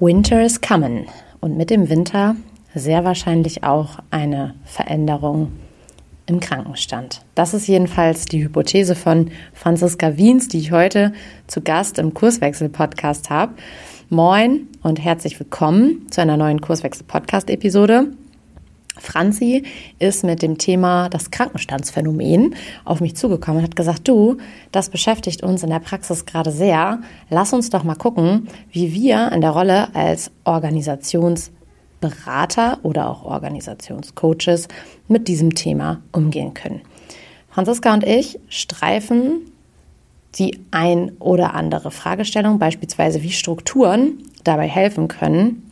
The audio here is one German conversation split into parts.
Winter is coming und mit dem Winter sehr wahrscheinlich auch eine Veränderung im Krankenstand. Das ist jedenfalls die Hypothese von Franziska Wiens, die ich heute zu Gast im Kurswechsel-Podcast habe. Moin und herzlich willkommen zu einer neuen Kurswechsel-Podcast-Episode. Franzi ist mit dem Thema das Krankenstandsphänomen auf mich zugekommen und hat gesagt, du, das beschäftigt uns in der Praxis gerade sehr. Lass uns doch mal gucken, wie wir in der Rolle als Organisationsberater oder auch Organisationscoaches mit diesem Thema umgehen können. Franziska und ich streifen die ein oder andere Fragestellung, beispielsweise wie Strukturen dabei helfen können,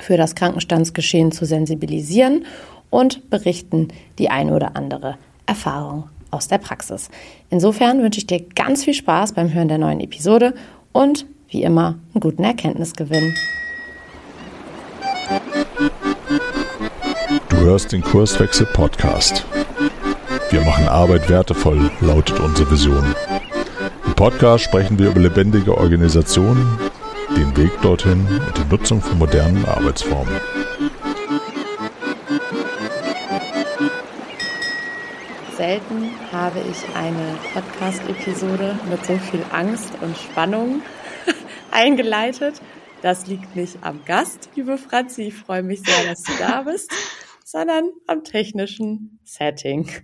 für das Krankenstandsgeschehen zu sensibilisieren und berichten die eine oder andere Erfahrung aus der Praxis. Insofern wünsche ich dir ganz viel Spaß beim Hören der neuen Episode und wie immer einen guten Erkenntnisgewinn. Du hörst den Kurswechsel Podcast. Wir machen Arbeit wertevoll, lautet unsere Vision. Im Podcast sprechen wir über lebendige Organisationen, den Weg dorthin und die Nutzung von modernen Arbeitsformen. Selten habe ich eine Podcast-Episode mit so viel Angst und Spannung eingeleitet. Das liegt nicht am Gast, liebe Franzi. Ich freue mich sehr, dass du da bist, sondern am technischen Setting.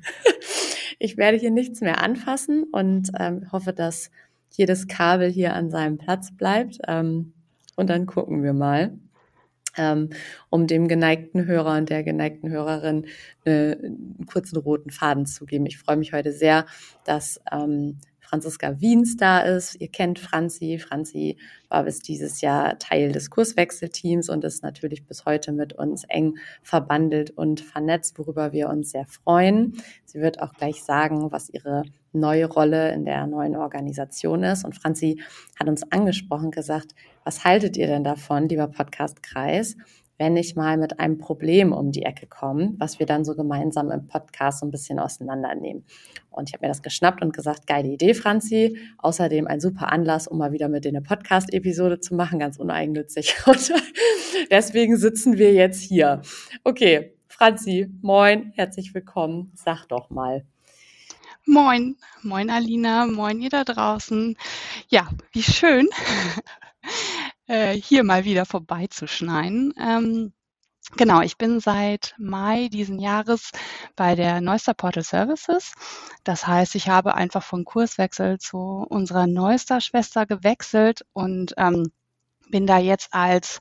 Ich werde hier nichts mehr anfassen und ähm, hoffe, dass jedes Kabel hier an seinem Platz bleibt. Ähm, und dann gucken wir mal, ähm, um dem geneigten Hörer und der geneigten Hörerin äh, einen kurzen roten Faden zu geben. Ich freue mich heute sehr, dass ähm, Franziska Wiens da ist. Ihr kennt Franzi. Franzi war bis dieses Jahr Teil des Kurswechselteams und ist natürlich bis heute mit uns eng verbandelt und vernetzt, worüber wir uns sehr freuen. Sie wird auch gleich sagen, was ihre neue Rolle in der neuen Organisation ist. Und Franzi hat uns angesprochen, gesagt, was haltet ihr denn davon, lieber Podcast-Kreis, wenn ich mal mit einem Problem um die Ecke komme, was wir dann so gemeinsam im Podcast so ein bisschen auseinandernehmen. Und ich habe mir das geschnappt und gesagt, geile Idee, Franzi. Außerdem ein super Anlass, um mal wieder mit denen eine Podcast-Episode zu machen, ganz uneigennützig. Und deswegen sitzen wir jetzt hier. Okay, Franzi, moin, herzlich willkommen. Sag doch mal. Moin, moin Alina, moin ihr da draußen. Ja, wie schön, äh, hier mal wieder vorbeizuschneiden. Ähm, genau, ich bin seit Mai diesen Jahres bei der Neuster Portal Services. Das heißt, ich habe einfach von Kurswechsel zu unserer Neuster Schwester gewechselt und ähm, bin da jetzt als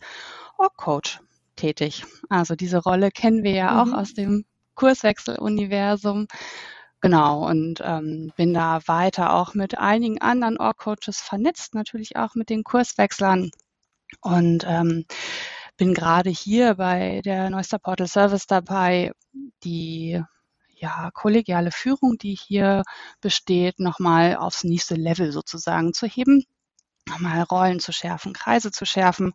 Org-Coach tätig. Also diese Rolle kennen wir ja auch mhm. aus dem Kurswechsel-Universum. Genau, und ähm, bin da weiter auch mit einigen anderen Org-Coaches vernetzt, natürlich auch mit den Kurswechslern. Und ähm, bin gerade hier bei der Neuster Portal Service dabei, die ja, kollegiale Führung, die hier besteht, nochmal aufs nächste Level sozusagen zu heben nochmal Rollen zu schärfen, Kreise zu schärfen,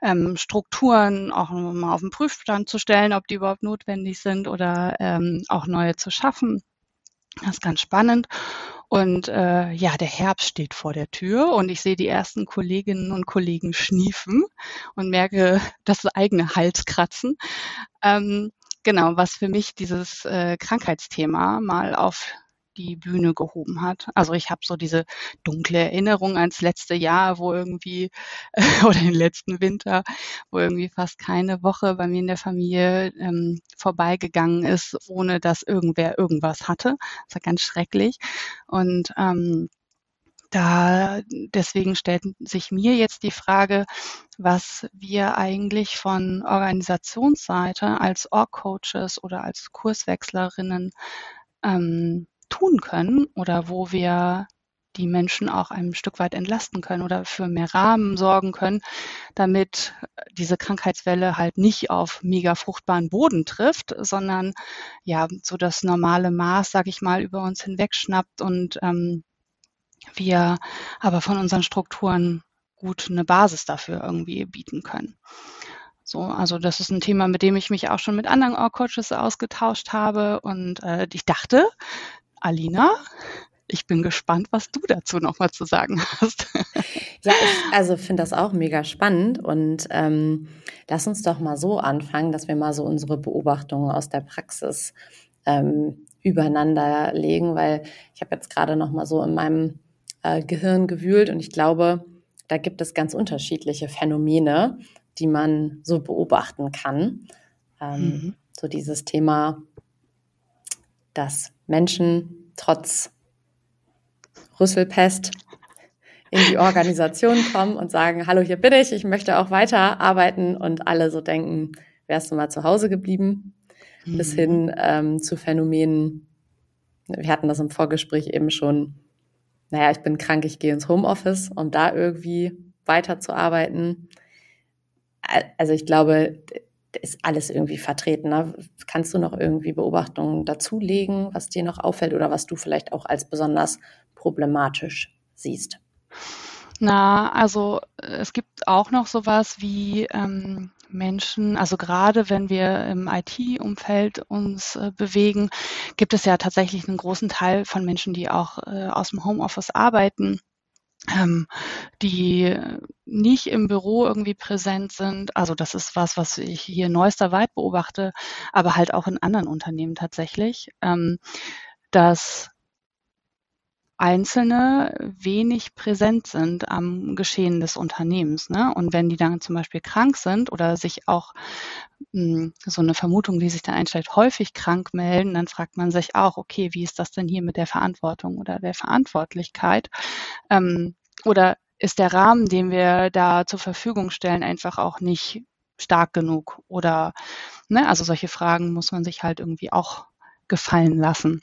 ähm, Strukturen auch mal auf den Prüfstand zu stellen, ob die überhaupt notwendig sind oder ähm, auch neue zu schaffen. Das ist ganz spannend. Und äh, ja, der Herbst steht vor der Tür und ich sehe die ersten Kolleginnen und Kollegen schniefen und merke das eigene Halskratzen. Ähm, genau, was für mich dieses äh, Krankheitsthema mal auf die Bühne gehoben hat. Also ich habe so diese dunkle Erinnerung ans letzte Jahr, wo irgendwie oder den letzten Winter, wo irgendwie fast keine Woche bei mir in der Familie ähm, vorbeigegangen ist, ohne dass irgendwer irgendwas hatte. Das war ganz schrecklich. Und ähm, da deswegen stellt sich mir jetzt die Frage, was wir eigentlich von Organisationsseite als Org-Coaches oder als Kurswechslerinnen ähm, tun können oder wo wir die Menschen auch ein Stück weit entlasten können oder für mehr Rahmen sorgen können, damit diese Krankheitswelle halt nicht auf mega fruchtbaren Boden trifft, sondern ja so das normale Maß, sag ich mal, über uns hinwegschnappt und ähm, wir aber von unseren Strukturen gut eine Basis dafür irgendwie bieten können. So, also das ist ein Thema, mit dem ich mich auch schon mit anderen Org-Coaches ausgetauscht habe und äh, ich dachte, Alina, ich bin gespannt, was du dazu nochmal zu sagen hast. Ja, ich also finde das auch mega spannend und ähm, lass uns doch mal so anfangen, dass wir mal so unsere Beobachtungen aus der Praxis ähm, übereinander legen, weil ich habe jetzt gerade noch mal so in meinem äh, Gehirn gewühlt und ich glaube, da gibt es ganz unterschiedliche Phänomene, die man so beobachten kann. Ähm, mhm. So dieses Thema, dass Menschen trotz Rüsselpest in die Organisation kommen und sagen, hallo, hier bin ich, ich möchte auch weiter arbeiten und alle so denken, wärst du mal zu Hause geblieben, mhm. bis hin ähm, zu Phänomenen, wir hatten das im Vorgespräch eben schon, naja, ich bin krank, ich gehe ins Homeoffice, um da irgendwie weiterzuarbeiten. Also ich glaube, ist alles irgendwie vertreten. Ne? Kannst du noch irgendwie Beobachtungen dazulegen, was dir noch auffällt oder was du vielleicht auch als besonders problematisch siehst? Na, also es gibt auch noch sowas wie ähm, Menschen, also gerade wenn wir im IT-Umfeld uns äh, bewegen, gibt es ja tatsächlich einen großen Teil von Menschen, die auch äh, aus dem Homeoffice arbeiten die nicht im Büro irgendwie präsent sind. Also das ist was, was ich hier neuester weit beobachte, aber halt auch in anderen Unternehmen tatsächlich, ähm, dass Einzelne wenig präsent sind am Geschehen des Unternehmens. Ne? Und wenn die dann zum Beispiel krank sind oder sich auch mh, hm, so eine Vermutung, die sich dann einstellt, häufig krank melden, dann fragt man sich auch, okay, wie ist das denn hier mit der Verantwortung oder der Verantwortlichkeit? Ähm, oder ist der Rahmen, den wir da zur Verfügung stellen, einfach auch nicht stark genug? Oder, ne, also solche Fragen muss man sich halt irgendwie auch gefallen lassen.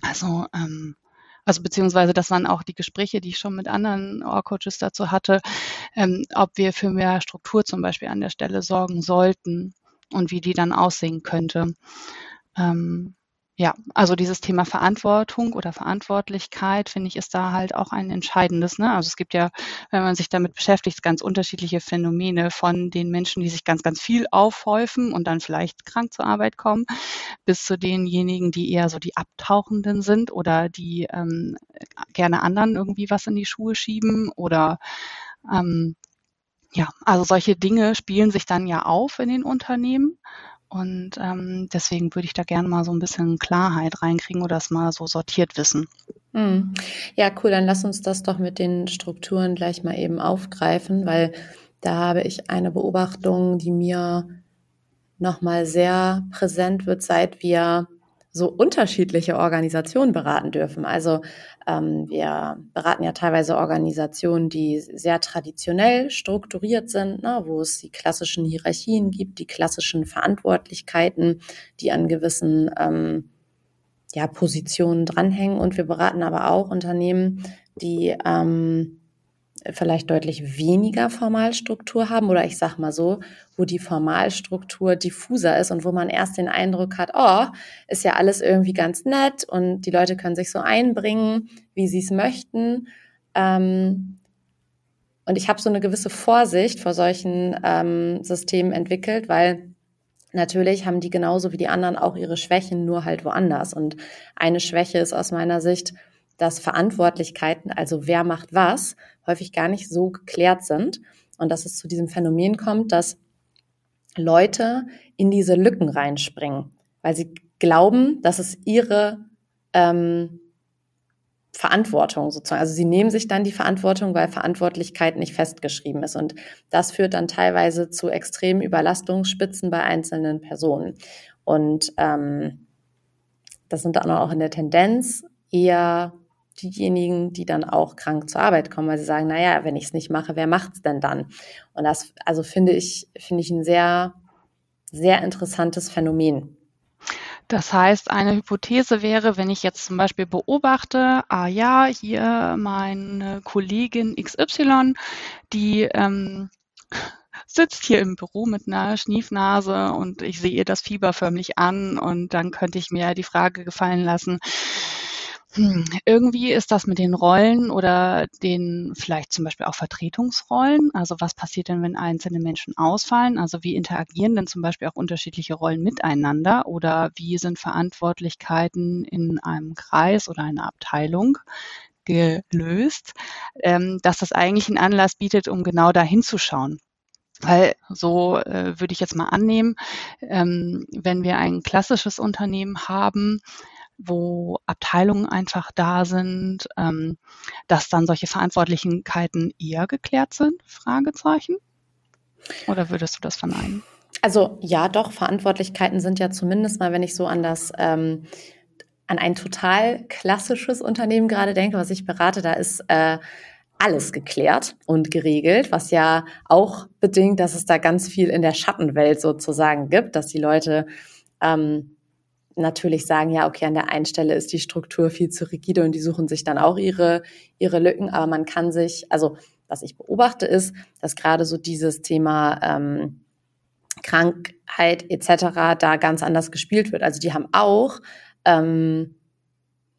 Also ähm, also beziehungsweise das waren auch die Gespräche, die ich schon mit anderen Ohr-Coaches dazu hatte, ähm, ob wir für mehr Struktur zum Beispiel an der Stelle sorgen sollten und wie die dann aussehen könnte. Ähm, ja, also dieses Thema Verantwortung oder Verantwortlichkeit, finde ich, ist da halt auch ein entscheidendes. Ne? Also es gibt ja, wenn man sich damit beschäftigt, ganz unterschiedliche Phänomene von den Menschen, die sich ganz, ganz viel aufhäufen und dann vielleicht krank zur Arbeit kommen, bis zu denjenigen, die eher so die Abtauchenden sind oder die ähm, gerne anderen irgendwie was in die Schuhe schieben oder ähm, ja, also solche Dinge spielen sich dann ja auf in den Unternehmen. Und ähm, deswegen würde ich da gerne mal so ein bisschen Klarheit reinkriegen oder das mal so sortiert wissen. Hm. Ja, cool. Dann lass uns das doch mit den Strukturen gleich mal eben aufgreifen, weil da habe ich eine Beobachtung, die mir nochmal sehr präsent wird, seit wir so unterschiedliche Organisationen beraten dürfen. Also ähm, wir beraten ja teilweise Organisationen, die sehr traditionell strukturiert sind, ne, wo es die klassischen Hierarchien gibt, die klassischen Verantwortlichkeiten, die an gewissen ähm, ja, Positionen dranhängen. Und wir beraten aber auch Unternehmen, die ähm, vielleicht deutlich weniger Formalstruktur haben oder ich sag mal so, wo die Formalstruktur diffuser ist und wo man erst den Eindruck hat, oh, ist ja alles irgendwie ganz nett und die Leute können sich so einbringen, wie sie es möchten. Ähm, und ich habe so eine gewisse Vorsicht vor solchen ähm, Systemen entwickelt, weil natürlich haben die genauso wie die anderen auch ihre Schwächen, nur halt woanders. Und eine Schwäche ist aus meiner Sicht, dass Verantwortlichkeiten, also wer macht was, häufig gar nicht so geklärt sind und dass es zu diesem Phänomen kommt, dass Leute in diese Lücken reinspringen, weil sie glauben, dass es ihre ähm, Verantwortung sozusagen. Also sie nehmen sich dann die Verantwortung, weil Verantwortlichkeit nicht festgeschrieben ist. Und das führt dann teilweise zu extremen Überlastungsspitzen bei einzelnen Personen. Und ähm, das sind dann auch in der Tendenz eher diejenigen, die dann auch krank zur Arbeit kommen, weil sie sagen, naja, wenn ich es nicht mache, wer macht's denn dann? Und das, also finde ich, finde ich ein sehr, sehr interessantes Phänomen. Das heißt, eine Hypothese wäre, wenn ich jetzt zum Beispiel beobachte, ah ja, hier meine Kollegin XY, die ähm, sitzt hier im Büro mit einer Schniefnase und ich sehe ihr das Fieber förmlich an und dann könnte ich mir die Frage gefallen lassen, hm, irgendwie ist das mit den Rollen oder den vielleicht zum Beispiel auch Vertretungsrollen. Also was passiert denn, wenn einzelne Menschen ausfallen? Also wie interagieren denn zum Beispiel auch unterschiedliche Rollen miteinander oder wie sind Verantwortlichkeiten in einem Kreis oder einer Abteilung gelöst, ähm, dass das eigentlich einen Anlass bietet, um genau da hinzuschauen. Weil so äh, würde ich jetzt mal annehmen, ähm, wenn wir ein klassisches Unternehmen haben, wo Abteilungen einfach da sind, ähm, dass dann solche Verantwortlichkeiten eher geklärt sind? Fragezeichen. Oder würdest du das verneinen? Also ja, doch, Verantwortlichkeiten sind ja zumindest mal, wenn ich so an das ähm, an ein total klassisches Unternehmen gerade denke, was ich berate, da ist äh, alles geklärt und geregelt, was ja auch bedingt, dass es da ganz viel in der Schattenwelt sozusagen gibt, dass die Leute ähm, natürlich sagen, ja, okay, an der einen Stelle ist die Struktur viel zu rigide und die suchen sich dann auch ihre, ihre Lücken, aber man kann sich, also was ich beobachte ist, dass gerade so dieses Thema ähm, Krankheit etc. da ganz anders gespielt wird. Also die haben auch ähm,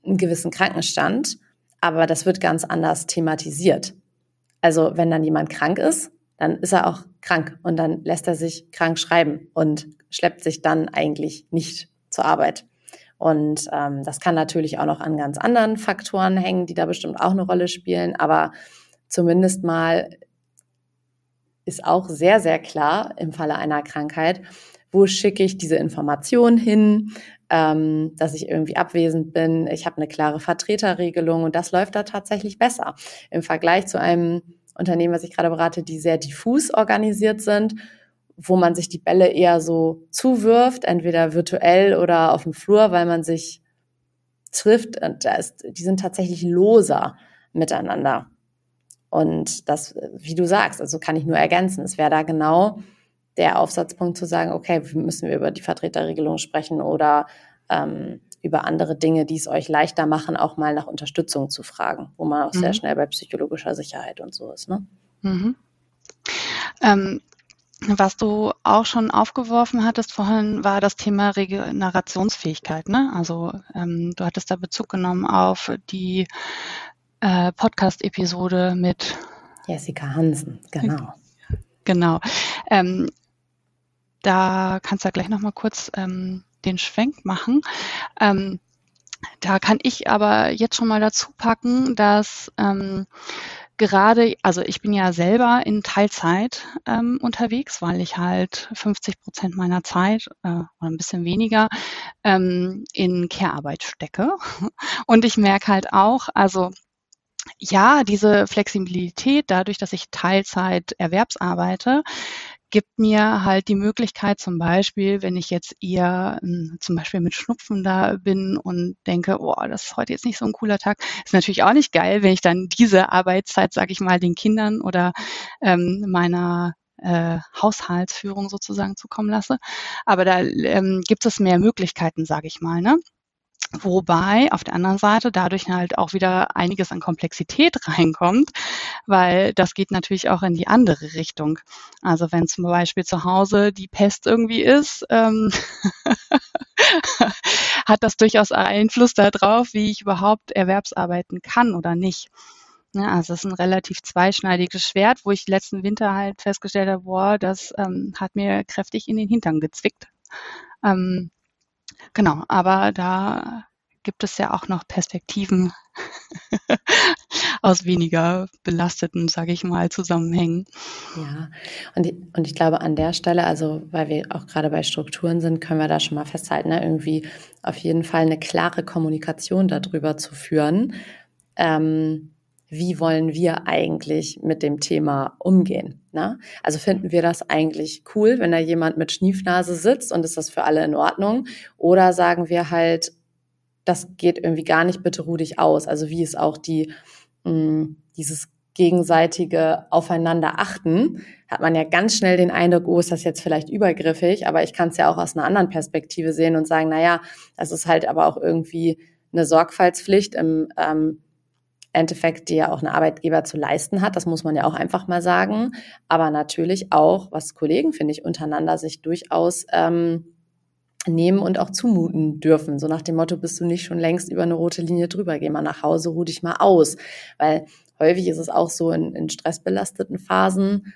einen gewissen Krankenstand, aber das wird ganz anders thematisiert. Also wenn dann jemand krank ist, dann ist er auch krank und dann lässt er sich krank schreiben und schleppt sich dann eigentlich nicht zur Arbeit. Und ähm, das kann natürlich auch noch an ganz anderen Faktoren hängen, die da bestimmt auch eine Rolle spielen. Aber zumindest mal ist auch sehr, sehr klar im Falle einer Krankheit, wo schicke ich diese Information hin, ähm, dass ich irgendwie abwesend bin. Ich habe eine klare Vertreterregelung und das läuft da tatsächlich besser im Vergleich zu einem Unternehmen, was ich gerade berate, die sehr diffus organisiert sind wo man sich die Bälle eher so zuwirft, entweder virtuell oder auf dem Flur, weil man sich trifft. Und da ist, die sind tatsächlich loser miteinander. Und das, wie du sagst, also kann ich nur ergänzen. Es wäre da genau der Aufsatzpunkt zu sagen, okay, müssen wir über die Vertreterregelung sprechen oder ähm, über andere Dinge, die es euch leichter machen, auch mal nach Unterstützung zu fragen, wo man auch mhm. sehr schnell bei psychologischer Sicherheit und so ist. Ne? Mhm. Ähm, was du auch schon aufgeworfen hattest vorhin, war das Thema Regenerationsfähigkeit. Ne? Also ähm, du hattest da Bezug genommen auf die äh, Podcast-Episode mit Jessica Hansen, genau. Genau. Ähm, da kannst du ja gleich nochmal kurz ähm, den Schwenk machen. Ähm, da kann ich aber jetzt schon mal dazu packen, dass ähm, gerade, also ich bin ja selber in Teilzeit ähm, unterwegs, weil ich halt 50 Prozent meiner Zeit äh, oder ein bisschen weniger ähm, in Care-Arbeit stecke. Und ich merke halt auch, also ja, diese Flexibilität dadurch, dass ich Teilzeit Erwerbsarbeite, gibt mir halt die Möglichkeit, zum Beispiel, wenn ich jetzt eher hm, zum Beispiel mit Schnupfen da bin und denke, oh, das ist heute jetzt nicht so ein cooler Tag, ist natürlich auch nicht geil, wenn ich dann diese Arbeitszeit, sage ich mal, den Kindern oder ähm, meiner äh, Haushaltsführung sozusagen zukommen lasse. Aber da ähm, gibt es mehr Möglichkeiten, sage ich mal. Ne? Wobei auf der anderen Seite dadurch halt auch wieder einiges an Komplexität reinkommt, weil das geht natürlich auch in die andere Richtung. Also wenn zum Beispiel zu Hause die Pest irgendwie ist, ähm, hat das durchaus Einfluss darauf, wie ich überhaupt Erwerbsarbeiten kann oder nicht. Ja, also es ist ein relativ zweischneidiges Schwert, wo ich letzten Winter halt festgestellt habe, boah, das ähm, hat mir kräftig in den Hintern gezwickt. Ähm, Genau, aber da gibt es ja auch noch Perspektiven aus weniger belasteten, sage ich mal, Zusammenhängen. Ja, und ich, und ich glaube an der Stelle, also weil wir auch gerade bei Strukturen sind, können wir da schon mal festhalten, ne? irgendwie auf jeden Fall eine klare Kommunikation darüber zu führen. Ähm, wie wollen wir eigentlich mit dem Thema umgehen? Ne? Also finden wir das eigentlich cool, wenn da jemand mit Schniefnase sitzt und ist das für alle in Ordnung? Oder sagen wir halt, das geht irgendwie gar nicht, bitte ruh dich aus. Also wie ist auch die, mh, hm, dieses gegenseitige Aufeinander achten, hat man ja ganz schnell den Eindruck, oh, ist das jetzt vielleicht übergriffig, aber ich kann es ja auch aus einer anderen Perspektive sehen und sagen, na ja, das ist halt aber auch irgendwie eine Sorgfaltspflicht im ähm, Endeffekt, die ja auch ein Arbeitgeber zu leisten hat. Das muss man ja auch einfach mal sagen. Aber natürlich auch, was Kollegen, finde ich, untereinander sich durchaus ähm, nehmen und auch zumuten dürfen. So nach dem Motto, bist du nicht schon längst über eine rote Linie drüber, geh mal nach Hause, ruh dich mal aus. Weil häufig ist es auch so in, in stressbelasteten Phasen,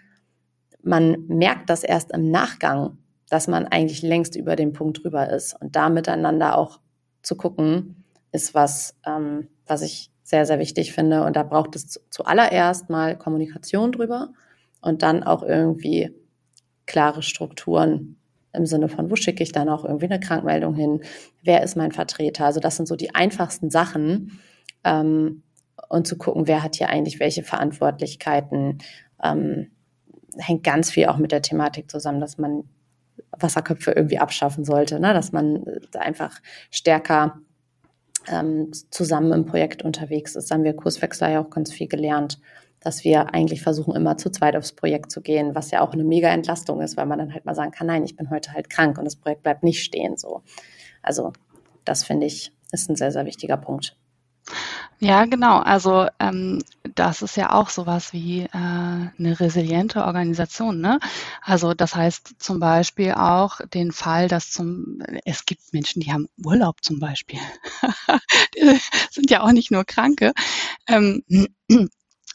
man merkt das erst im Nachgang, dass man eigentlich längst über den Punkt drüber ist. Und da miteinander auch zu gucken, ist was, ähm, was ich sehr, sehr wichtig finde. Und da braucht es zuallererst mal Kommunikation drüber und dann auch irgendwie klare Strukturen im Sinne von, wo schicke ich dann auch irgendwie eine Krankmeldung hin? Wer ist mein Vertreter? Also das sind so die einfachsten Sachen. Ähm, und zu gucken, wer hat hier eigentlich welche Verantwortlichkeiten. Ähm, hängt ganz viel auch mit der Thematik zusammen, dass man Wasserköpfe irgendwie abschaffen sollte, ne? dass man einfach stärker ähm, zusammen im Projekt unterwegs ist. Haben wir Kurswechsler ja auch ganz viel gelernt, dass wir eigentlich versuchen, immer zu zweit aufs Projekt zu gehen, was ja auch eine mega Entlastung ist, weil man dann halt mal sagen kann, nein, ich bin heute halt krank und das Projekt bleibt nicht stehen. So. Also das finde ich ist ein sehr, sehr wichtiger Punkt. Ja, genau. Also ähm, das ist ja auch sowas wie äh, eine resiliente Organisation. Ne? Also das heißt zum Beispiel auch den Fall, dass zum es gibt Menschen, die haben Urlaub zum Beispiel. die sind ja auch nicht nur Kranke. Ähm,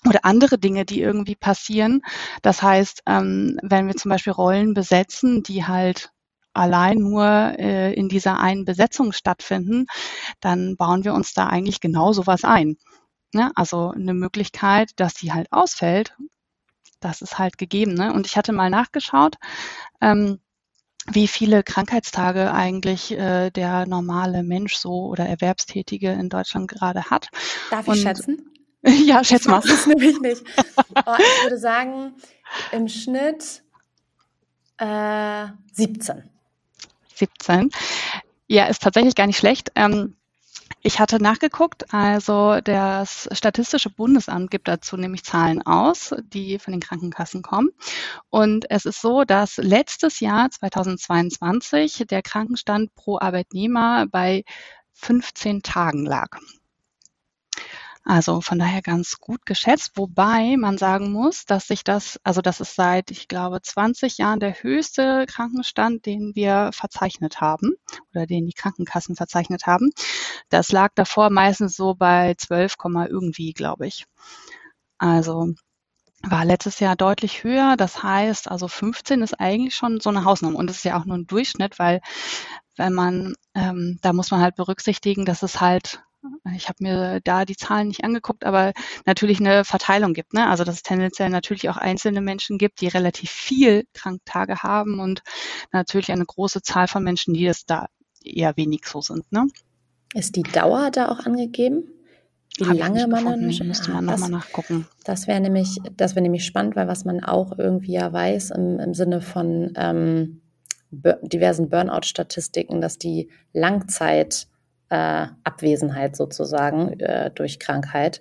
oder andere Dinge, die irgendwie passieren. Das heißt, ähm, wenn wir zum Beispiel Rollen besetzen, die halt allein nur äh, in dieser einen Besetzung stattfinden, dann bauen wir uns da eigentlich genau sowas ein. Ne? Also eine Möglichkeit, dass die halt ausfällt, das ist halt gegeben. Ne? Und ich hatte mal nachgeschaut, ähm, wie viele Krankheitstage eigentlich äh, der normale Mensch so oder Erwerbstätige in Deutschland gerade hat. Darf ich Und, schätzen? ja, schätz mal. Das nämlich nicht. Oh, ich würde sagen, im Schnitt äh, 17. 17. Ja, ist tatsächlich gar nicht schlecht. Ähm, ich hatte nachgeguckt, also das Statistische Bundesamt gibt dazu nämlich Zahlen aus, die von den Krankenkassen kommen. Und es ist so, dass letztes Jahr 2022 der Krankenstand pro Arbeitnehmer bei 15 Tagen lag. Also von daher ganz gut geschätzt, wobei man sagen muss, dass sich das, also das ist seit, ich glaube, 20 Jahren der höchste Krankenstand, den wir verzeichnet haben oder den die Krankenkassen verzeichnet haben. Das lag davor meistens so bei 12, irgendwie, glaube ich. Also war letztes Jahr deutlich höher. Das heißt, also 15 ist eigentlich schon so eine Hausnummer. Und das ist ja auch nur ein Durchschnitt, weil wenn man, ähm, da muss man halt berücksichtigen, dass es halt ich habe mir da die Zahlen nicht angeguckt, aber natürlich eine Verteilung gibt. Ne? Also dass es tendenziell natürlich auch einzelne Menschen gibt, die relativ viel Kranktage haben und natürlich eine große Zahl von Menschen, die es da eher wenig so sind. Ne? Ist die Dauer da auch angegeben? Wie Hab lange man dann nee, müsste man ah, nochmal nachgucken. Das wäre nämlich, das wäre nämlich spannend, weil was man auch irgendwie ja weiß im, im Sinne von ähm, diversen Burnout-Statistiken, dass die Langzeit äh, Abwesenheit sozusagen äh, durch Krankheit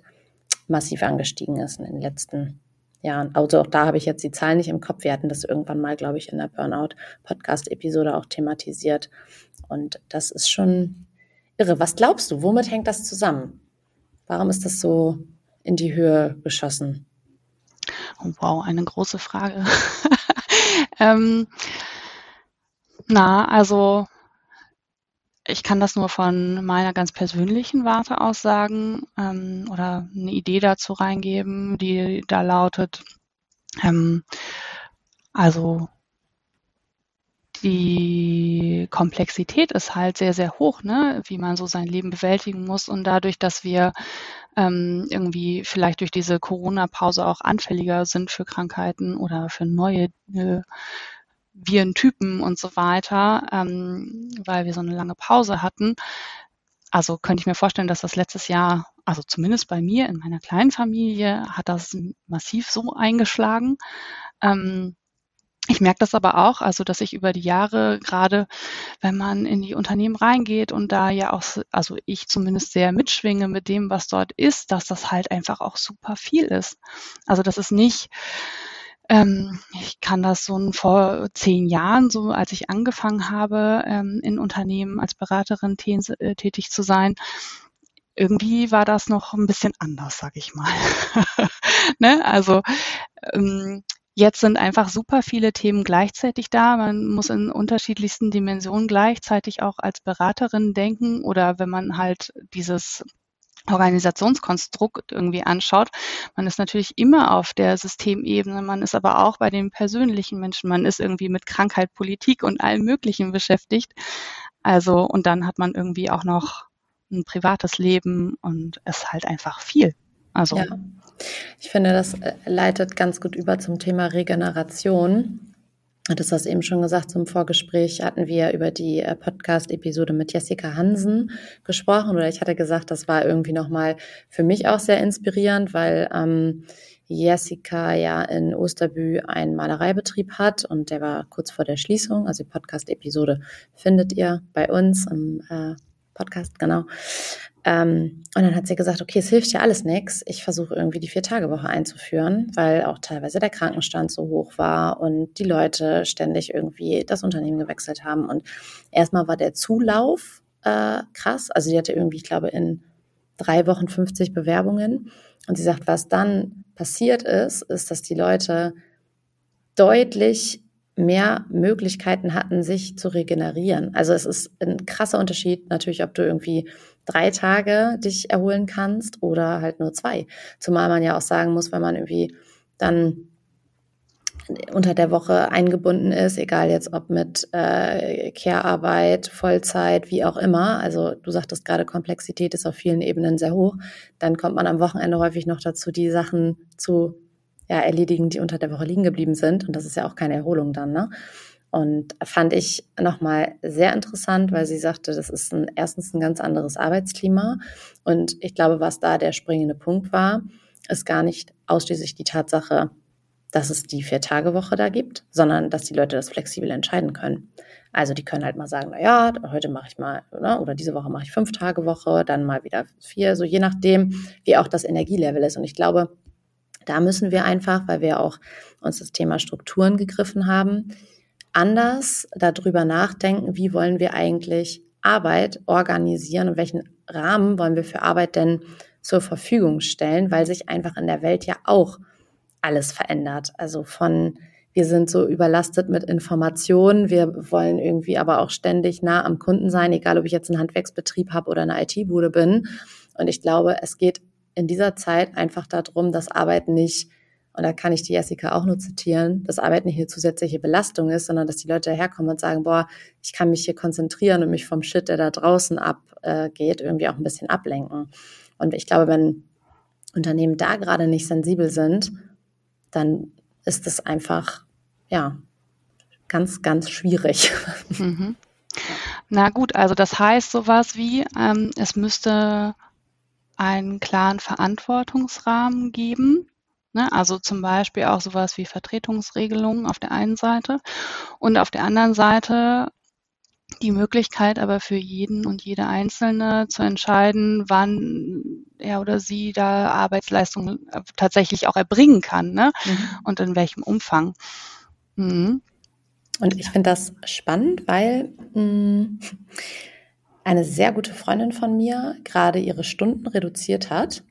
massiv angestiegen ist in den letzten Jahren. Also auch da habe ich jetzt die Zahlen nicht im Kopf. Wir hatten das irgendwann mal, glaube ich, in der Burnout-Podcast-Episode auch thematisiert. Und das ist schon irre. Was glaubst du, womit hängt das zusammen? Warum ist das so in die Höhe geschossen? Oh, wow, eine große Frage. ähm, na, also ich kann das nur von meiner ganz persönlichen Warte aus sagen ähm, oder eine Idee dazu reingeben, die da lautet, ähm, also die Komplexität ist halt sehr, sehr hoch, ne? wie man so sein Leben bewältigen muss. Und dadurch, dass wir ähm, irgendwie vielleicht durch diese Corona-Pause auch anfälliger sind für Krankheiten oder für neue äh, Virentypen und so weiter, ähm, weil wir so eine lange Pause hatten. Also könnte ich mir vorstellen, dass das letztes Jahr, also zumindest bei mir in meiner kleinen Familie, hat das massiv so eingeschlagen. Ähm, ich merke das aber auch, also dass ich über die Jahre, gerade wenn man in die Unternehmen reingeht und da ja auch, also ich zumindest sehr mitschwinge mit dem, was dort ist, dass das halt einfach auch super viel ist. Also das ist nicht, ähm, ich kann das so vor zehn Jahren, so als ich angefangen habe, ähm, in Unternehmen als Beraterin äh, tätig zu sein, irgendwie war das noch ein bisschen anders, sag ich mal. ne? Also ähm, Jetzt sind einfach super viele Themen gleichzeitig da. Man muss in unterschiedlichsten Dimensionen gleichzeitig auch als Beraterin denken oder wenn man halt dieses Organisationskonstrukt irgendwie anschaut. Man ist natürlich immer auf der Systemebene, man ist aber auch bei den persönlichen Menschen, man ist irgendwie mit Krankheit, Politik und allem Möglichen beschäftigt. Also, und dann hat man irgendwie auch noch ein privates Leben und es halt einfach viel. Also. Ja. Ich finde, das äh, leitet ganz gut über zum Thema Regeneration das hast eben schon gesagt, zum Vorgespräch hatten wir über die äh, Podcast-Episode mit Jessica Hansen gesprochen oder ich hatte gesagt, das war irgendwie nochmal für mich auch sehr inspirierend, weil ähm, Jessica ja in Osterbü einen Malereibetrieb hat und der war kurz vor der Schließung. Also die Podcast-Episode findet ihr bei uns im äh, Podcast, genau. Ähm, und dann hat sie gesagt, okay, es hilft ja alles nichts. Ich versuche irgendwie die Vier-Tage-Woche einzuführen, weil auch teilweise der Krankenstand so hoch war und die Leute ständig irgendwie das Unternehmen gewechselt haben. Und erstmal war der Zulauf äh, krass. Also sie hatte irgendwie, ich glaube, in drei Wochen 50 Bewerbungen. Und sie sagt, was dann passiert ist, ist, dass die Leute deutlich mehr Möglichkeiten hatten, sich zu regenerieren. Also es ist ein krasser Unterschied natürlich, ob du irgendwie drei Tage dich erholen kannst oder halt nur zwei. Zumal man ja auch sagen muss, wenn man irgendwie dann unter der Woche eingebunden ist, egal jetzt ob mit äh, Care-Arbeit, Vollzeit, wie auch immer. Also du sagtest gerade, Komplexität ist auf vielen Ebenen sehr hoch. Dann kommt man am Wochenende häufig noch dazu, die Sachen zu ja, erledigen, die unter der Woche liegen geblieben sind. Und das ist ja auch keine Erholung dann. Ne? Und fand ich nochmal sehr interessant, weil sie sagte, das ist ein, erstens ein ganz anderes Arbeitsklima. Und ich glaube, was da der springende Punkt war, ist gar nicht ausschließlich die Tatsache, dass es die Vier-Tage-Woche da gibt, sondern dass die Leute das flexibel entscheiden können. Also die können halt mal sagen, na ja, heute mache ich mal, ne, oder diese Woche mache ich fünf Tage Woche, dann mal wieder vier, so je nachdem, wie auch das Energielevel ist. Und ich glaube, da müssen wir einfach, weil wir auch uns das Thema Strukturen gegriffen haben, anders darüber nachdenken, wie wollen wir eigentlich Arbeit organisieren und welchen Rahmen wollen wir für Arbeit denn zur Verfügung stellen, weil sich einfach in der Welt ja auch alles verändert. Also von wir sind so überlastet mit Informationen, wir wollen irgendwie aber auch ständig nah am Kunden sein, egal ob ich jetzt einen Handwerksbetrieb habe oder eine IT-Bude bin. Und ich glaube, es geht in dieser Zeit einfach darum, dass Arbeit nicht, und da kann ich die Jessica auch nur zitieren, dass Arbeit nicht eine zusätzliche Belastung ist, sondern dass die Leute daherkommen und sagen, boah, ich kann mich hier konzentrieren und mich vom Shit, der da draußen abgeht, äh, irgendwie auch ein bisschen ablenken. Und ich glaube, wenn Unternehmen da gerade nicht sensibel sind, dann ist es einfach, ja, ganz, ganz schwierig. Mhm. Na gut, also das heißt sowas wie, ähm, es müsste einen klaren Verantwortungsrahmen geben. Ne? Also zum Beispiel auch sowas wie Vertretungsregelungen auf der einen Seite und auf der anderen Seite die Möglichkeit aber für jeden und jede Einzelne zu entscheiden, wann er oder sie da Arbeitsleistung tatsächlich auch erbringen kann ne? Mhm. und in welchem Umfang. Mhm. Und ich finde das spannend, weil mh, mm, eine sehr gute Freundin von mir gerade ihre Stunden reduziert hat.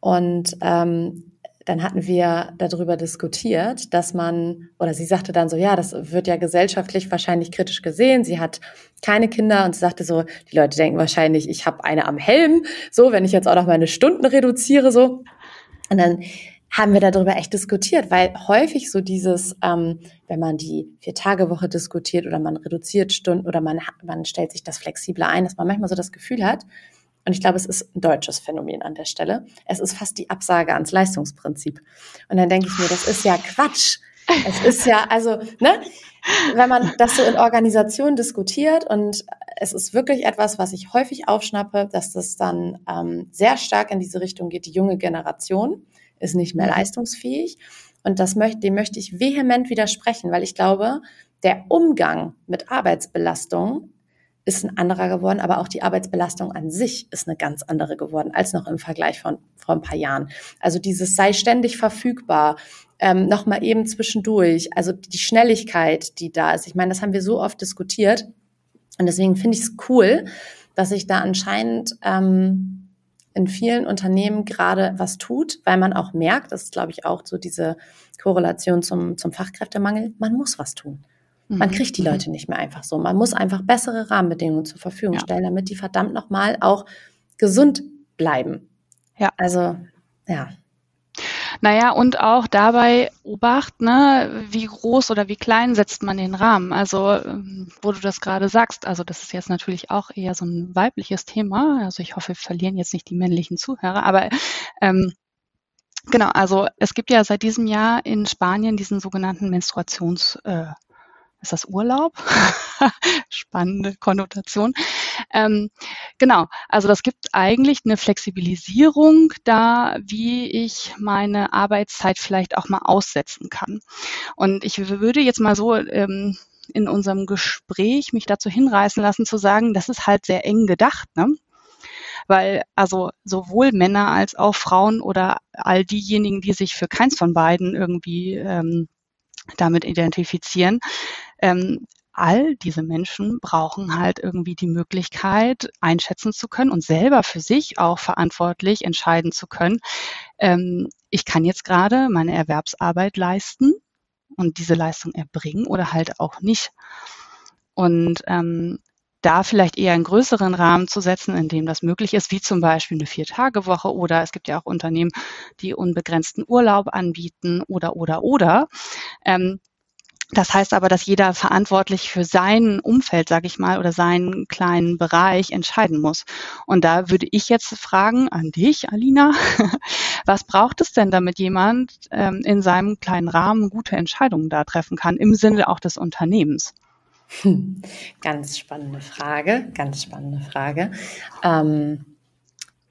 Und ähm, dann hatten wir darüber diskutiert, dass man, oder sie sagte dann so, ja, das wird ja gesellschaftlich wahrscheinlich kritisch gesehen. Sie hat keine Kinder und sie sagte so, die Leute denken wahrscheinlich, ich habe eine am Helm, so, wenn ich jetzt auch noch meine Stunden reduziere, so. Und dann haben wir darüber echt diskutiert, weil häufig so dieses, ähm, wenn man die Vier-Tage-Woche diskutiert oder man reduziert Stunden oder man, man stellt sich das flexibler ein, dass man manchmal so das Gefühl hat, und ich glaube, es ist ein deutsches Phänomen an der Stelle, es ist fast die Absage ans Leistungsprinzip. Und dann denke ich mir, das ist ja Quatsch. Es ist ja, also, ne, wenn man das so in Organisationen diskutiert und es ist wirklich etwas, was ich häufig aufschnappe, dass das dann ähm, sehr stark in diese Richtung geht, die junge Generation ist nicht mehr mhm. leistungsfähig. Und das möchte, dem möchte ich vehement widersprechen, weil ich glaube, der Umgang mit Arbeitsbelastung ist ein anderer geworden, aber auch die Arbeitsbelastung an sich ist eine ganz andere geworden als noch im Vergleich von vor ein paar Jahren. Also dieses sei ständig verfügbar, ähm, noch mal eben zwischendurch, also die Schnelligkeit, die da ist. Ich meine, das haben wir so oft diskutiert und deswegen finde ich es cool, dass sich da anscheinend ähm, in vielen Unternehmen gerade was tut, weil man auch merkt, das ist, glaube ich, auch so diese Korrelation zum, zum Fachkräftemangel, man muss was tun. Man mhm. kriegt die mhm. Leute nicht mehr einfach so. Man muss einfach bessere Rahmenbedingungen zur Verfügung ja. stellen, damit die verdammt nochmal auch gesund bleiben. Ja. Also, ja. Naja, und auch dabei Obacht, ne, wie groß oder wie klein setzt man den Rahmen? Also, ähm, wo du das gerade sagst, also das ist jetzt natürlich auch eher so ein weibliches Thema. Also ich hoffe, wir verlieren jetzt nicht die männlichen Zuhörer, aber ähm, genau, also es gibt ja seit diesem Jahr in Spanien diesen sogenannten Menstruations- äh, ist das Urlaub? Spannende Konnotation. Ähm, genau, also das gibt eigentlich eine Flexibilisierung da, wie ich meine Arbeitszeit vielleicht auch mal aussetzen kann. Und ich würde jetzt mal so ähm, in unserem Gespräch mich dazu hinreißen lassen zu sagen, das ist halt sehr eng gedacht. Ne? weil also sowohl Männer als auch Frauen oder all diejenigen, die sich für keins von beiden irgendwie ähm, damit identifizieren, ähm, all diese Menschen brauchen halt irgendwie die Möglichkeit, einschätzen zu können und selber für sich auch verantwortlich entscheiden zu können. Ähm, ich kann jetzt gerade meine Erwerbsarbeit leisten und diese Leistung erbringen oder halt auch nicht. Und ähm, da vielleicht eher einen größeren Rahmen zu setzen, in dem das möglich ist, wie zum Beispiel eine Vier-Tage-Woche oder es gibt ja auch Unternehmen, die unbegrenzten Urlaub anbieten oder, oder, oder. Ähm, das heißt aber, dass jeder verantwortlich für sein Umfeld, sage ich mal, oder seinen kleinen Bereich entscheiden muss. Und da würde ich jetzt fragen an dich, Alina, was braucht es denn, damit jemand ähm, in seinem kleinen Rahmen gute Entscheidungen da treffen kann, im Sinne auch des Unternehmens? Ganz spannende Frage, ganz spannende Frage. Ähm,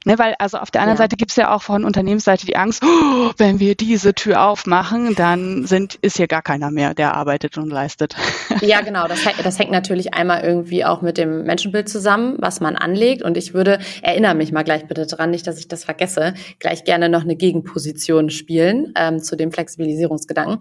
Ne, weil also auf der anderen ja. Seite gibt es ja auch von Unternehmensseite die Angst, oh, wenn wir diese Tür aufmachen, dann sind, ist hier gar keiner mehr, der arbeitet und leistet. Ja, genau. Das, das hängt natürlich einmal irgendwie auch mit dem Menschenbild zusammen, was man anlegt. Und ich würde, erinnere mich mal gleich bitte dran, nicht, dass ich das vergesse, gleich gerne noch eine Gegenposition spielen ähm, zu dem Flexibilisierungsgedanken.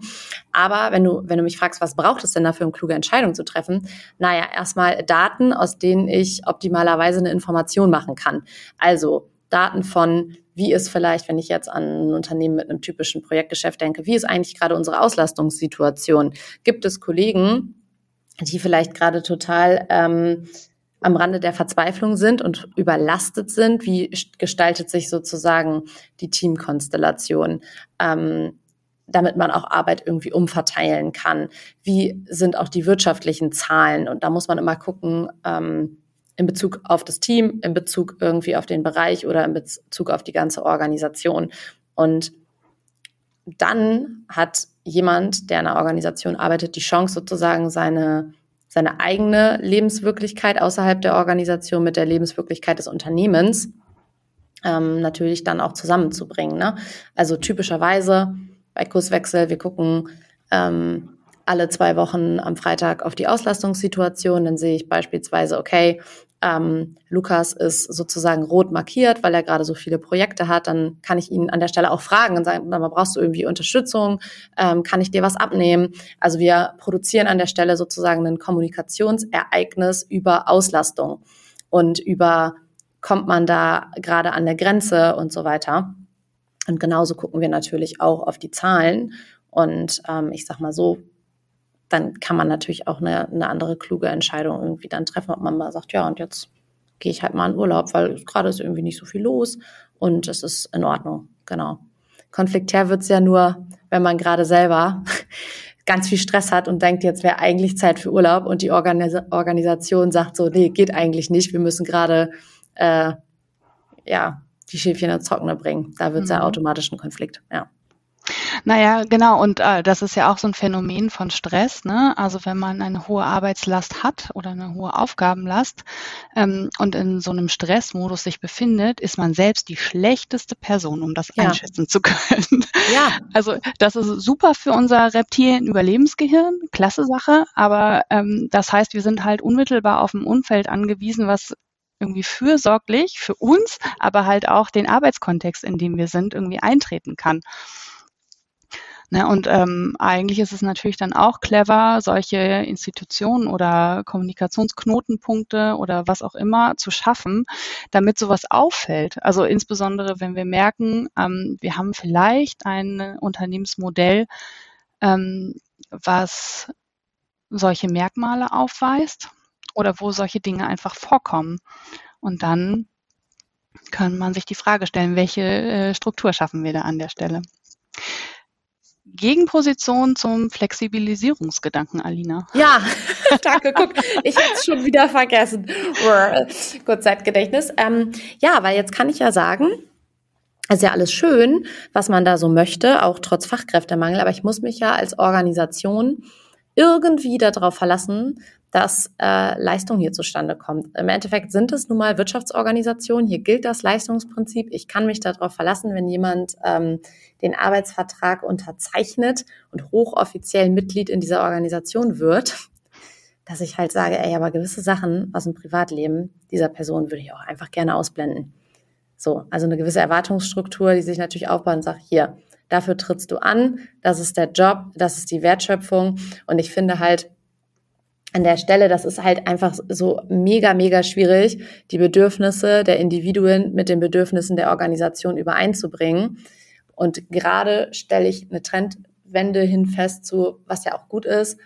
Aber wenn du, wenn du mich fragst, was braucht es denn dafür, um kluge Entscheidungen zu treffen? Naja, erstmal Daten, aus denen ich optimalerweise eine Information machen kann. Also Daten von, wie ist vielleicht, wenn ich jetzt an ein Unternehmen mit einem typischen Projektgeschäft denke, wie ist eigentlich gerade unsere Auslastungssituation? Gibt es Kollegen, die vielleicht gerade total ähm, am Rande der Verzweiflung sind und überlastet sind? Wie gestaltet sich sozusagen die Teamkonstellation? Ähm, damit man auch Arbeit irgendwie umverteilen kann. Wie sind auch die wirtschaftlichen Zahlen? Und da muss man immer gucken, ähm, in Bezug auf das Team, in Bezug irgendwie auf den Bereich oder in Bezug auf die ganze Organisation. Und dann hat jemand, der in einer Organisation arbeitet, die Chance sozusagen seine, seine eigene Lebenswirklichkeit außerhalb der Organisation mit der Lebenswirklichkeit des Unternehmens ähm, natürlich dann auch zusammenzubringen. Ne? Also typischerweise bei Kurswechsel, wir gucken ähm, alle zwei Wochen am Freitag auf die Auslastungssituation. Dann sehe ich beispielsweise, okay, ähm, Lukas ist sozusagen rot markiert, weil er gerade so viele Projekte hat, dann kann ich ihn an der Stelle auch fragen und sagen, dann brauchst du irgendwie Unterstützung, ähm, kann ich dir was abnehmen? Also wir produzieren an der Stelle sozusagen ein Kommunikationsereignis über Auslastung und über kommt man da gerade an der Grenze und so weiter. Und genauso gucken wir natürlich auch auf die Zahlen. Und ähm, ich sag mal so, dann kann man natürlich auch eine, eine andere kluge Entscheidung irgendwie dann treffen, ob man mal sagt, ja, und jetzt gehe ich halt mal in Urlaub, weil gerade ist irgendwie nicht so viel los und es ist in Ordnung, genau. Konfliktär wird's ja nur, wenn man gerade selber ganz viel Stress hat und denkt, jetzt wäre eigentlich Zeit für Urlaub und die Organis Organisation sagt so, nee, geht eigentlich nicht, wir müssen gerade äh, ja die Schäfchen ins Trockene bringen. Da wird's mhm. ja automatisch ein Konflikt, ja. Naja, genau. Und äh, das ist ja auch so ein Phänomen von Stress. Ne? Also wenn man eine hohe Arbeitslast hat oder eine hohe Aufgabenlast ähm, und in so einem Stressmodus sich befindet, ist man selbst die schlechteste Person, um das ja. einschätzen zu können. Ja. Also das ist super für unser Reptilien-Überlebensgehirn, klasse Sache. Aber ähm, das heißt, wir sind halt unmittelbar auf ein Umfeld angewiesen, was irgendwie fürsorglich für uns, aber halt auch den Arbeitskontext, in dem wir sind, irgendwie eintreten kann. Ne, und ähm, eigentlich ist es natürlich dann auch clever, solche Institutionen oder Kommunikationsknotenpunkte oder was auch immer zu schaffen, damit sowas auffällt. Also insbesondere, wenn wir merken, ähm, wir haben vielleicht ein Unternehmensmodell, ähm, was solche Merkmale aufweist oder wo solche Dinge einfach vorkommen. Und dann kann man sich die Frage stellen, welche äh, Struktur schaffen wir da an der Stelle? Gegenposition zum Flexibilisierungsgedanken, Alina. Ja, danke. Guck, ich habe es schon wieder vergessen. Kurzzeitgedächtnis. Ähm, ja, weil jetzt kann ich ja sagen, ist ja alles schön, was man da so möchte, auch trotz Fachkräftemangel, aber ich muss mich ja als Organisation irgendwie darauf verlassen, dass äh, Leistung hier zustande kommt. Im Endeffekt sind es nun mal Wirtschaftsorganisationen. Hier gilt das Leistungsprinzip. Ich kann mich darauf verlassen, wenn jemand ähm, den Arbeitsvertrag unterzeichnet und hochoffiziell Mitglied in dieser Organisation wird, dass ich halt sage, ey, aber gewisse Sachen aus dem Privatleben dieser Person würde ich auch einfach gerne ausblenden. So, also eine gewisse Erwartungsstruktur, die sich natürlich aufbaut und sagt, hier, dafür trittst du an, das ist der Job, das ist die Wertschöpfung. Und ich finde halt, an der Stelle, das ist halt einfach so mega, mega schwierig, die Bedürfnisse der Individuen mit den Bedürfnissen der Organisation übereinzubringen. Und gerade stelle ich eine Trendwende hin fest zu, was ja auch gut ist.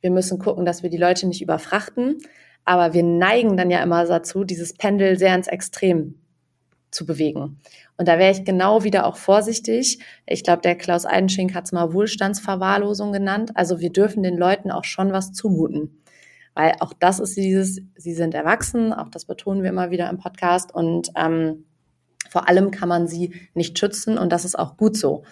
Wir müssen gucken, dass wir die Leute nicht überfrachten. Aber wir neigen dann ja immer dazu, dieses Pendel sehr ins Extrem zu bewegen. Und da wäre ich genau wieder auch vorsichtig. Ich glaube, der Klaus Eidenschink hat es mal Wohlstandsverwahrlosung genannt. Also wir dürfen den Leuten auch schon was zumuten. Weil auch das ist dieses, sie sind erwachsen, auch das betonen wir immer wieder im Podcast und ähm, vor allem kann man sie nicht schützen und das ist auch gut so.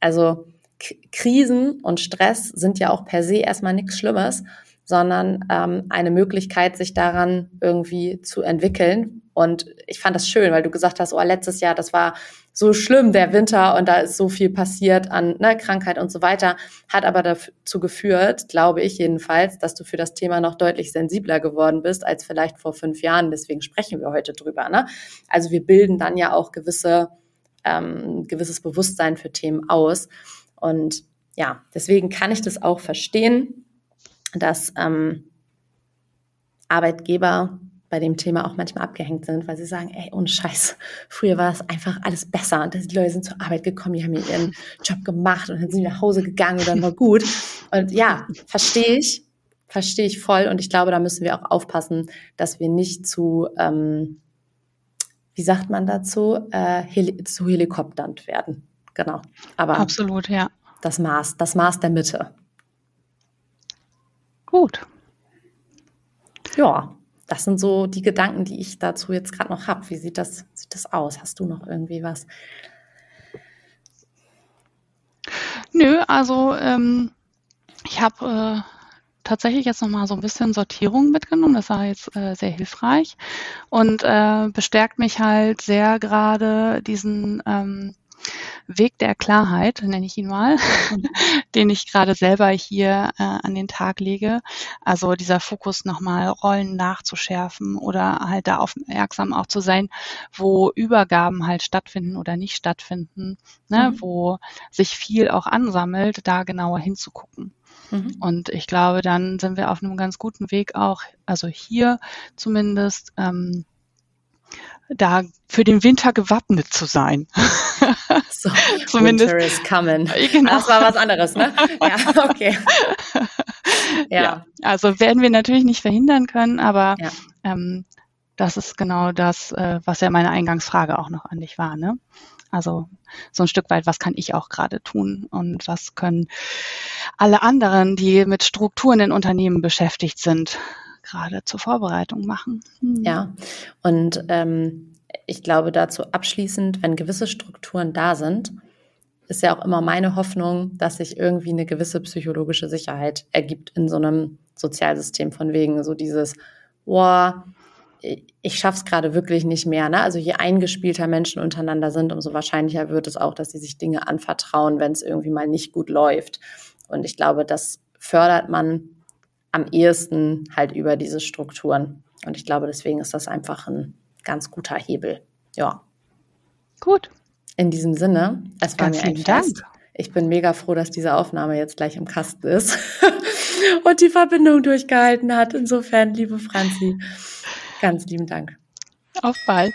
Also K Krisen und Stress sind ja auch per se erstmal nichts Schlimmes, sondern ähm, eine Möglichkeit, sich daran irgendwie zu entwickeln. Und ich fand das schön, weil du gesagt hast, oh, letztes Jahr, das war so schlimm, der Winter und da ist so viel passiert an ne, Krankheit und so weiter, hat aber dazu geführt, glaube ich jedenfalls, dass du für das Thema noch deutlich sensibler geworden bist als vielleicht vor fünf Jahren. Deswegen sprechen wir heute drüber. Ne? Also wir bilden dann ja auch gewisse, ähm, gewisses Bewusstsein für Themen aus. Und ja, deswegen kann ich das auch verstehen, dass ähm, Arbeitgeber bei dem Thema auch manchmal abgehängt sind, weil sie sagen, ey, ohne Scheiß, früher war das einfach alles besser und die Leute sind zur Arbeit gekommen, die haben ihren Job gemacht und dann sind sie nach Hause gegangen und dann war gut. Und ja, verstehe ich, verstehe ich voll und ich glaube, da müssen wir auch aufpassen, dass wir nicht zu, ähm, wie sagt man dazu, äh, heli zu helikopternd werden. Genau. Aber absolut, ja. Das Maß, das Maß der Mitte. Gut. Ja, das sind so die Gedanken, die ich dazu jetzt gerade noch habe. Wie sieht das, sieht das aus? Hast du noch irgendwie was? Nö, also ähm, ich habe äh, tatsächlich jetzt noch mal so ein bisschen Sortierung mitgenommen. Das war jetzt äh, sehr hilfreich und äh, bestärkt mich halt sehr gerade diesen ähm, Weg der Klarheit, nenne ich ihn mal, mhm. den ich gerade selber hier äh, an den Tag lege. Also dieser Fokus nochmal Rollen nachzuschärfen oder halt da aufmerksam auch zu sein, wo Übergaben halt stattfinden oder nicht stattfinden, ne, mhm. wo sich viel auch ansammelt, da genauer hinzugucken. Mhm. Und ich glaube, dann sind wir auf einem ganz guten Weg auch, also hier zumindest, ähm, da für den Winter gewappnet zu sein. So, Zumindest. Winter is coming. Genau. Das war was anderes, ne? Ja, okay. Ja. ja. also werden wir natürlich nicht verhindern können, aber ja. ähm, das ist genau das, äh, was ja meine Eingangsfrage auch noch an dich war, ne? Also so ein Stück weit, was kann ich auch gerade tun und was können alle anderen, die mit Strukturen in Unternehmen beschäftigt sind, gerade zur Vorbereitung machen. Hm. Ja, und ähm, ich glaube dazu abschließend, wenn gewisse Strukturen da sind, ist ja auch immer meine Hoffnung, dass sich irgendwie eine gewisse psychologische Sicherheit ergibt in so einem Sozialsystem von wegen so dieses, boah, ich schaff's gerade wirklich nicht mehr. Ne? Also je eingespielter Menschen untereinander sind, umso wahrscheinlicher wird es auch, dass sie sich Dinge anvertrauen, wenn es irgendwie mal nicht gut läuft. Und ich glaube, das fördert man am ehesten halt über diese Strukturen. Und ich glaube, deswegen ist das einfach ein ganz guter Hebel. Ja. Gut. In diesem Sinne, es war Ganz mir ein Fest. Dank. ich bin mega froh, dass diese Aufnahme jetzt gleich im Kasten ist und die Verbindung durchgehalten hat. Insofern, liebe Franzi, ganz lieben Dank. Auf bald.